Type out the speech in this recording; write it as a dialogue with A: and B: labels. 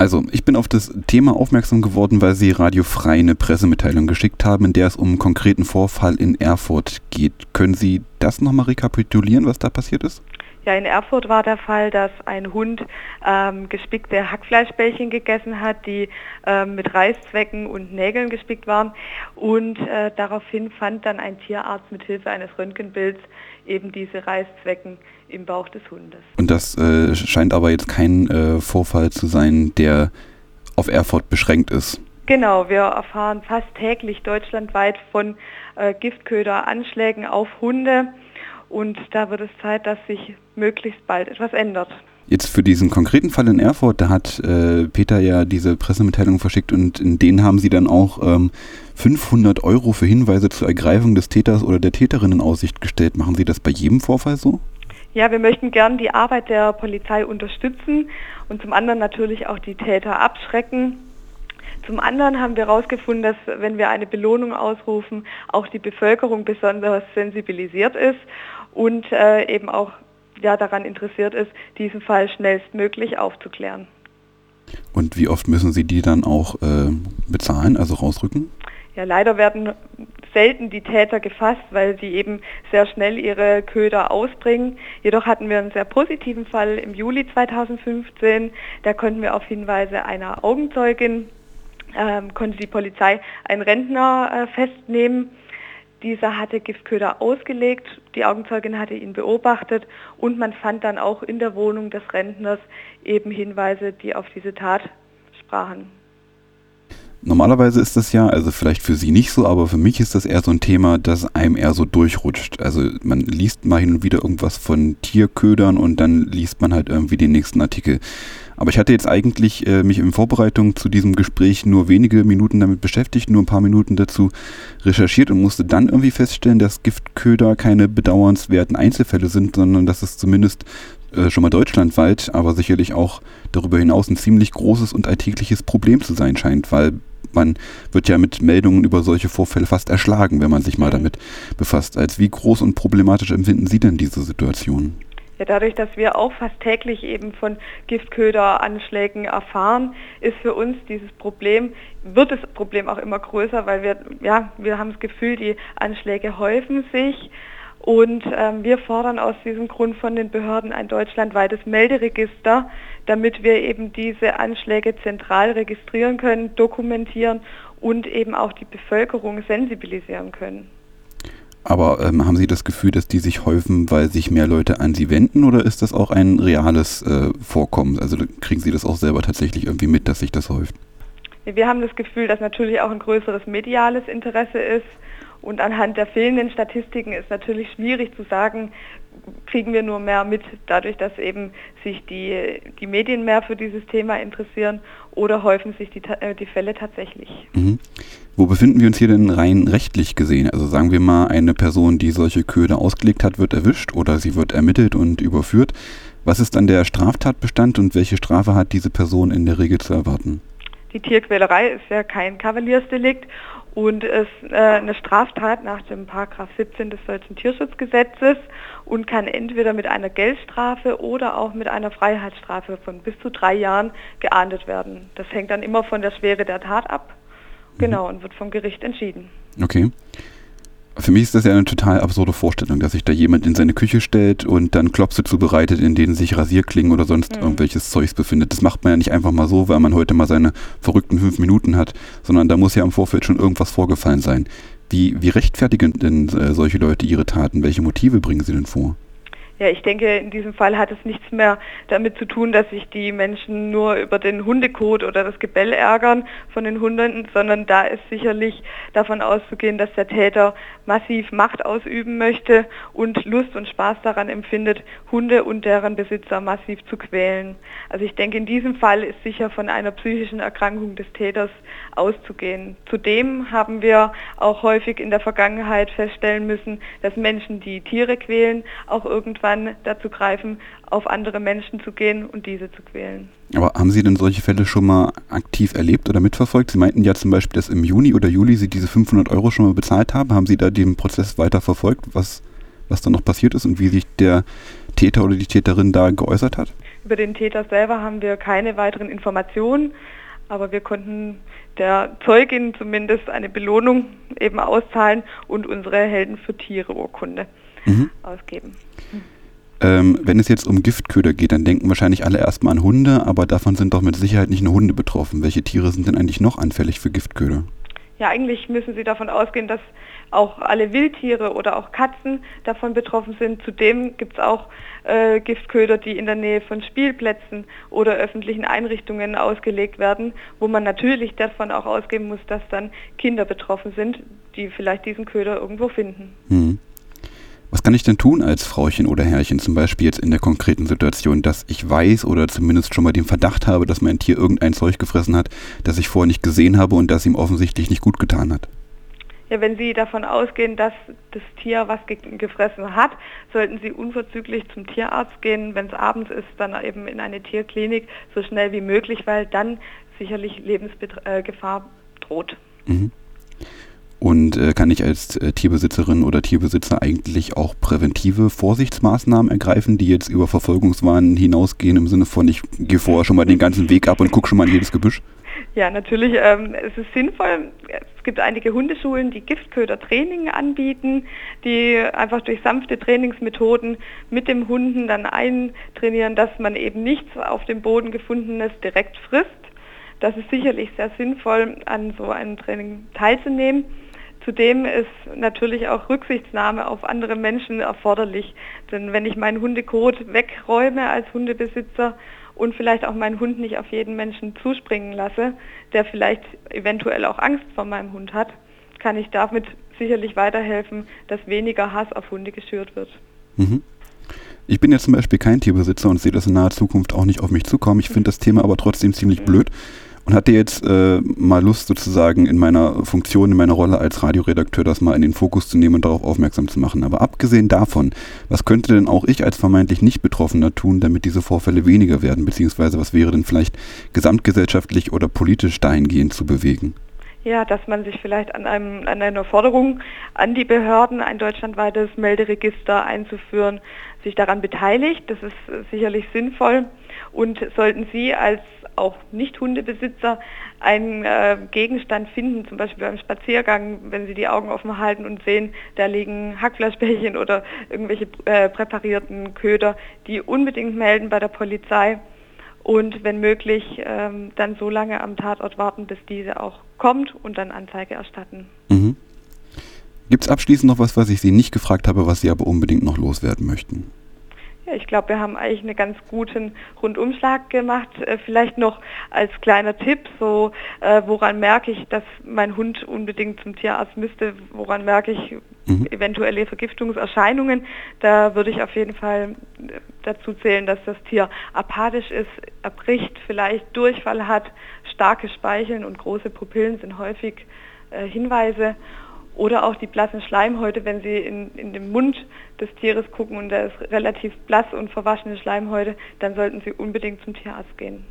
A: Also, ich bin auf das Thema aufmerksam geworden, weil Sie Radio Frei eine Pressemitteilung geschickt haben, in der es um einen konkreten Vorfall in Erfurt geht. Können Sie das nochmal rekapitulieren, was da passiert ist?
B: Ja, in Erfurt war der Fall, dass ein Hund ähm, gespickte Hackfleischbällchen gegessen hat, die ähm, mit Reißzwecken und Nägeln gespickt waren. Und äh, daraufhin fand dann ein Tierarzt mit Hilfe eines Röntgenbilds eben diese Reißzwecken im Bauch des Hundes.
A: Und das äh, scheint aber jetzt kein äh, Vorfall zu sein, der auf Erfurt beschränkt ist.
B: Genau, wir erfahren fast täglich deutschlandweit von äh, Giftköderanschlägen auf Hunde. Und da wird es Zeit, dass sich möglichst bald etwas ändert.
A: Jetzt für diesen konkreten Fall in Erfurt, da hat äh, Peter ja diese Pressemitteilung verschickt und in denen haben sie dann auch ähm, 500 Euro für Hinweise zur Ergreifung des Täters oder der Täterin in Aussicht gestellt. Machen Sie das bei jedem Vorfall so?
B: Ja, wir möchten gern die Arbeit der Polizei unterstützen und zum anderen natürlich auch die Täter abschrecken. Zum anderen haben wir herausgefunden, dass wenn wir eine Belohnung ausrufen, auch die Bevölkerung besonders sensibilisiert ist und äh, eben auch ja, daran interessiert ist, diesen Fall schnellstmöglich aufzuklären.
A: Und wie oft müssen Sie die dann auch äh, bezahlen, also rausrücken?
B: Ja, leider werden selten die Täter gefasst, weil sie eben sehr schnell ihre Köder ausbringen. Jedoch hatten wir einen sehr positiven Fall im Juli 2015. Da konnten wir auf Hinweise einer Augenzeugin, ähm, konnte die Polizei einen Rentner äh, festnehmen dieser hatte Giftköder ausgelegt, die Augenzeugin hatte ihn beobachtet und man fand dann auch in der Wohnung des Rentners eben Hinweise, die auf diese Tat sprachen.
A: Normalerweise ist das ja, also vielleicht für Sie nicht so, aber für mich ist das eher so ein Thema, das einem eher so durchrutscht. Also man liest mal hin und wieder irgendwas von Tierködern und dann liest man halt irgendwie den nächsten Artikel. Aber ich hatte jetzt eigentlich äh, mich in Vorbereitung zu diesem Gespräch nur wenige Minuten damit beschäftigt, nur ein paar Minuten dazu recherchiert und musste dann irgendwie feststellen, dass Giftköder keine bedauernswerten Einzelfälle sind, sondern dass es zumindest äh, schon mal deutschlandweit, aber sicherlich auch darüber hinaus ein ziemlich großes und alltägliches Problem zu sein scheint, weil man wird ja mit Meldungen über solche Vorfälle fast erschlagen, wenn man sich mal mhm. damit befasst. Als wie groß und problematisch empfinden Sie denn diese Situation?
B: Ja, dadurch, dass wir auch fast täglich eben von Giftköderanschlägen erfahren, ist für uns dieses Problem, wird das Problem auch immer größer, weil wir, ja, wir haben das Gefühl, die Anschläge häufen sich. Und ähm, wir fordern aus diesem Grund von den Behörden ein deutschlandweites Melderegister, damit wir eben diese Anschläge zentral registrieren können, dokumentieren und eben auch die Bevölkerung sensibilisieren können.
A: Aber ähm, haben Sie das Gefühl, dass die sich häufen, weil sich mehr Leute an Sie wenden oder ist das auch ein reales äh, Vorkommen? Also kriegen Sie das auch selber tatsächlich irgendwie mit, dass sich das häuft?
B: Wir haben das Gefühl, dass natürlich auch ein größeres mediales Interesse ist. Und anhand der fehlenden Statistiken ist natürlich schwierig zu sagen, kriegen wir nur mehr mit, dadurch, dass eben sich die, die Medien mehr für dieses Thema interessieren oder häufen sich die, äh, die Fälle tatsächlich.
A: Mhm. Wo befinden wir uns hier denn rein rechtlich gesehen? Also sagen wir mal, eine Person, die solche Köder ausgelegt hat, wird erwischt oder sie wird ermittelt und überführt. Was ist dann der Straftatbestand und welche Strafe hat diese Person in der Regel zu erwarten?
B: Die Tierquälerei ist ja kein Kavaliersdelikt und ist äh, eine Straftat nach dem Paragraph 17 des Deutschen Tierschutzgesetzes und kann entweder mit einer Geldstrafe oder auch mit einer Freiheitsstrafe von bis zu drei Jahren geahndet werden. Das hängt dann immer von der Schwere der Tat ab. Genau, und wird vom Gericht entschieden.
A: Okay. Für mich ist das ja eine total absurde Vorstellung, dass sich da jemand in seine Küche stellt und dann Klopse zubereitet, in denen sich Rasierklingen oder sonst mhm. irgendwelches Zeugs befindet. Das macht man ja nicht einfach mal so, weil man heute mal seine verrückten fünf Minuten hat, sondern da muss ja im Vorfeld schon irgendwas vorgefallen sein. Wie, wie rechtfertigen denn äh, solche Leute ihre Taten? Welche Motive bringen sie denn vor?
B: Ja, ich denke, in diesem Fall hat es nichts mehr damit zu tun, dass sich die Menschen nur über den Hundekot oder das Gebell ärgern von den Hunden, sondern da ist sicherlich davon auszugehen, dass der Täter massiv Macht ausüben möchte und Lust und Spaß daran empfindet, Hunde und deren Besitzer massiv zu quälen. Also ich denke, in diesem Fall ist sicher von einer psychischen Erkrankung des Täters auszugehen. Zudem haben wir auch häufig in der Vergangenheit feststellen müssen, dass Menschen, die Tiere quälen, auch irgendwann irgendwann dazu greifen, auf andere Menschen zu gehen und diese zu quälen.
A: Aber haben Sie denn solche Fälle schon mal aktiv erlebt oder mitverfolgt? Sie meinten ja zum Beispiel, dass im Juni oder Juli Sie diese 500 Euro schon mal bezahlt haben. Haben Sie da den Prozess weiter verfolgt, was, was da noch passiert ist und wie sich der Täter oder die Täterin da geäußert hat?
B: Über den Täter selber haben wir keine weiteren Informationen, aber wir konnten der Zeugin zumindest eine Belohnung eben auszahlen und unsere Helden für Tiere Urkunde mhm. ausgeben.
A: Ähm, wenn es jetzt um Giftköder geht, dann denken wahrscheinlich alle erstmal an Hunde, aber davon sind doch mit Sicherheit nicht nur Hunde betroffen. Welche Tiere sind denn eigentlich noch anfällig für Giftköder?
B: Ja, eigentlich müssen Sie davon ausgehen, dass auch alle Wildtiere oder auch Katzen davon betroffen sind. Zudem gibt es auch äh, Giftköder, die in der Nähe von Spielplätzen oder öffentlichen Einrichtungen ausgelegt werden, wo man natürlich davon auch ausgehen muss, dass dann Kinder betroffen sind, die vielleicht diesen Köder irgendwo finden. Hm.
A: Was kann ich denn tun als Frauchen oder Herrchen, zum Beispiel jetzt in der konkreten Situation, dass ich weiß oder zumindest schon mal den Verdacht habe, dass mein Tier irgendein Zeug gefressen hat, das ich vorher nicht gesehen habe und das ihm offensichtlich nicht gut getan hat?
B: Ja, wenn Sie davon ausgehen, dass das Tier was ge gefressen hat, sollten Sie unverzüglich zum Tierarzt gehen. Wenn es abends ist, dann eben in eine Tierklinik so schnell wie möglich, weil dann sicherlich Lebensgefahr äh, droht. Mhm.
A: Und äh, kann ich als äh, Tierbesitzerin oder Tierbesitzer eigentlich auch präventive Vorsichtsmaßnahmen ergreifen, die jetzt über Verfolgungswahn hinausgehen, im Sinne von, ich gehe vorher schon mal den ganzen Weg ab und gucke schon mal in jedes Gebüsch?
B: Ja, natürlich. Ähm, es ist sinnvoll. Es gibt einige Hundeschulen, die Giftköder-Training anbieten, die einfach durch sanfte Trainingsmethoden mit dem Hunden dann eintrainieren, dass man eben nichts auf dem Boden gefundenes direkt frisst. Das ist sicherlich sehr sinnvoll, an so einem Training teilzunehmen. Zudem ist natürlich auch Rücksichtsnahme auf andere Menschen erforderlich. Denn wenn ich meinen Hundekot wegräume als Hundebesitzer und vielleicht auch meinen Hund nicht auf jeden Menschen zuspringen lasse, der vielleicht eventuell auch Angst vor meinem Hund hat, kann ich damit sicherlich weiterhelfen, dass weniger Hass auf Hunde geschürt wird. Mhm.
A: Ich bin jetzt zum Beispiel kein Tierbesitzer und sehe das in naher Zukunft auch nicht auf mich zukommen. Ich finde das Thema aber trotzdem ziemlich blöd und hatte jetzt äh, mal Lust sozusagen in meiner Funktion, in meiner Rolle als Radioredakteur das mal in den Fokus zu nehmen und darauf aufmerksam zu machen. Aber abgesehen davon, was könnte denn auch ich als vermeintlich nicht Betroffener tun, damit diese Vorfälle weniger werden? Beziehungsweise was wäre denn vielleicht gesamtgesellschaftlich oder politisch dahingehend zu bewegen?
B: Ja, dass man sich vielleicht an, einem, an einer Forderung an die Behörden, ein deutschlandweites Melderegister einzuführen, sich daran beteiligt. Das ist sicherlich sinnvoll. Und sollten Sie als auch Nicht-Hundebesitzer einen äh, Gegenstand finden, zum Beispiel beim Spaziergang, wenn Sie die Augen offen halten und sehen, da liegen Hackfleischbällchen oder irgendwelche äh, präparierten Köder, die unbedingt melden bei der Polizei und wenn möglich ähm, dann so lange am Tatort warten, bis diese auch kommt und dann Anzeige erstatten. Mhm.
A: Gibt es abschließend noch was, was ich Sie nicht gefragt habe, was Sie aber unbedingt noch loswerden möchten?
B: Ich glaube, wir haben eigentlich einen ganz guten Rundumschlag gemacht. Äh, vielleicht noch als kleiner Tipp, so äh, woran merke ich, dass mein Hund unbedingt zum Tierarzt müsste, woran merke ich mhm. eventuelle Vergiftungserscheinungen. Da würde ich auf jeden Fall äh, dazu zählen, dass das Tier apathisch ist, erbricht, vielleicht Durchfall hat, starke Speicheln und große Pupillen sind häufig Hinweise. Oder auch die blassen Schleimhäute, wenn Sie in, in den Mund des Tieres gucken und da ist relativ blass und verwaschene Schleimhäute, dann sollten Sie unbedingt zum Tierarzt gehen.